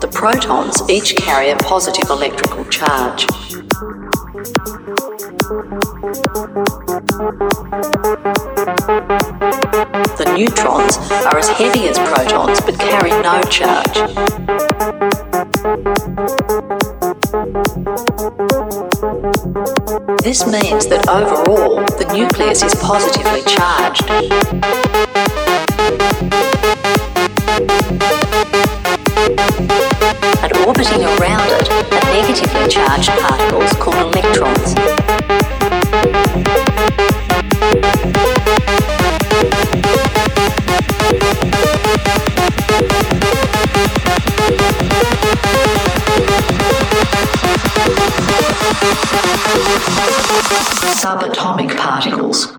The protons each carry a positive electrical charge. The neutrons are as heavy as protons but carry no charge. This means that overall, the nucleus is positively charged. And orbiting around it are negatively charged particles called electrons. Subatomic particles.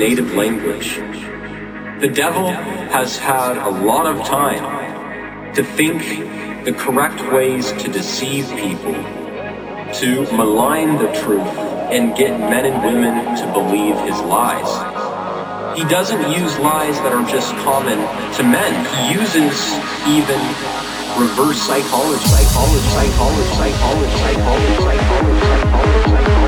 Native language. The devil has had a lot of time to think the correct ways to deceive people, to malign the truth, and get men and women to believe his lies. He doesn't use lies that are just common to men. He uses even reverse psychology, psychology, psychology, psychology, psychology, psychology, psychology.